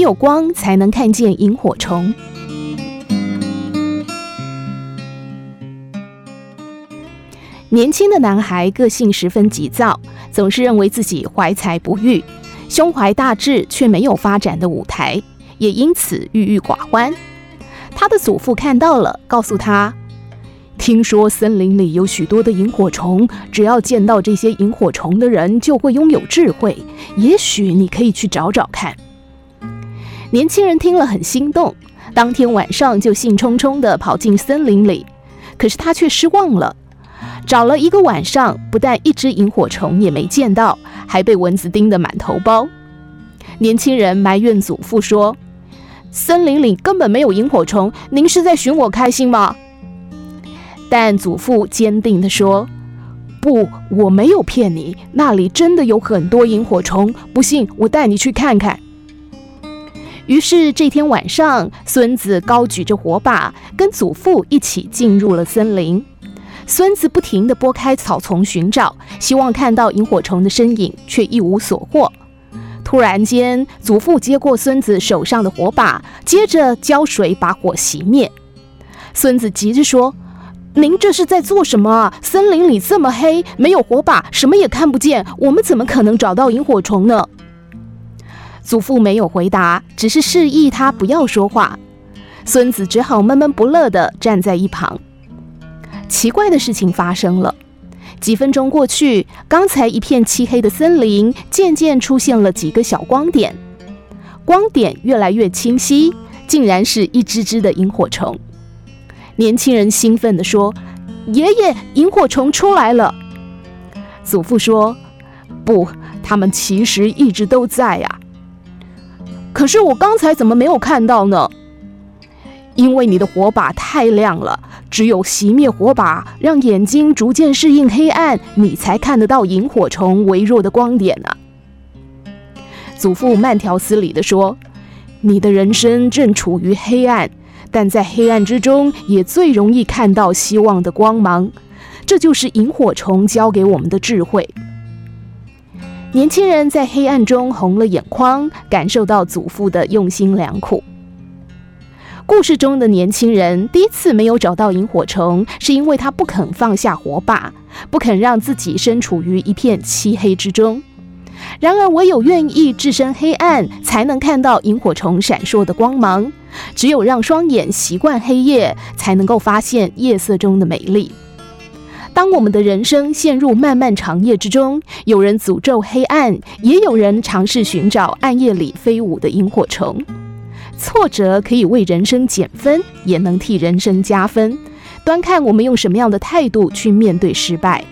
有光才能看见萤火虫。年轻的男孩个性十分急躁，总是认为自己怀才不遇，胸怀大志却没有发展的舞台，也因此郁郁寡欢。他的祖父看到了，告诉他：“听说森林里有许多的萤火虫，只要见到这些萤火虫的人就会拥有智慧，也许你可以去找找看。”年轻人听了很心动，当天晚上就兴冲冲地跑进森林里，可是他却失望了。找了一个晚上，不但一只萤火虫也没见到，还被蚊子叮得满头包。年轻人埋怨祖父说：“森林里根本没有萤火虫，您是在寻我开心吗？”但祖父坚定地说：“不，我没有骗你，那里真的有很多萤火虫。不信，我带你去看看。”于是这天晚上，孙子高举着火把，跟祖父一起进入了森林。孙子不停地拨开草丛寻找，希望看到萤火虫的身影，却一无所获。突然间，祖父接过孙子手上的火把，接着浇水把火熄灭。孙子急着说：“您这是在做什么？森林里这么黑，没有火把，什么也看不见，我们怎么可能找到萤火虫呢？”祖父没有回答，只是示意他不要说话。孙子只好闷闷不乐地站在一旁。奇怪的事情发生了，几分钟过去，刚才一片漆黑的森林渐渐出现了几个小光点，光点越来越清晰，竟然是一只只的萤火虫。年轻人兴奋地说：“爷爷，萤火虫出来了！”祖父说：“不，他们其实一直都在呀。可是我刚才怎么没有看到呢？因为你的火把太亮了。”只有熄灭火把，让眼睛逐渐适应黑暗，你才看得到萤火虫微弱的光点呢、啊。祖父慢条斯理地说：“你的人生正处于黑暗，但在黑暗之中，也最容易看到希望的光芒。这就是萤火虫教给我们的智慧。”年轻人在黑暗中红了眼眶，感受到祖父的用心良苦。故事中的年轻人第一次没有找到萤火虫，是因为他不肯放下火把，不肯让自己身处于一片漆黑之中。然而，唯有愿意置身黑暗，才能看到萤火虫闪烁的光芒。只有让双眼习惯黑夜，才能够发现夜色中的美丽。当我们的人生陷入漫漫长夜之中，有人诅咒黑暗，也有人尝试寻找暗夜里飞舞的萤火虫。挫折可以为人生减分，也能替人生加分，端看我们用什么样的态度去面对失败。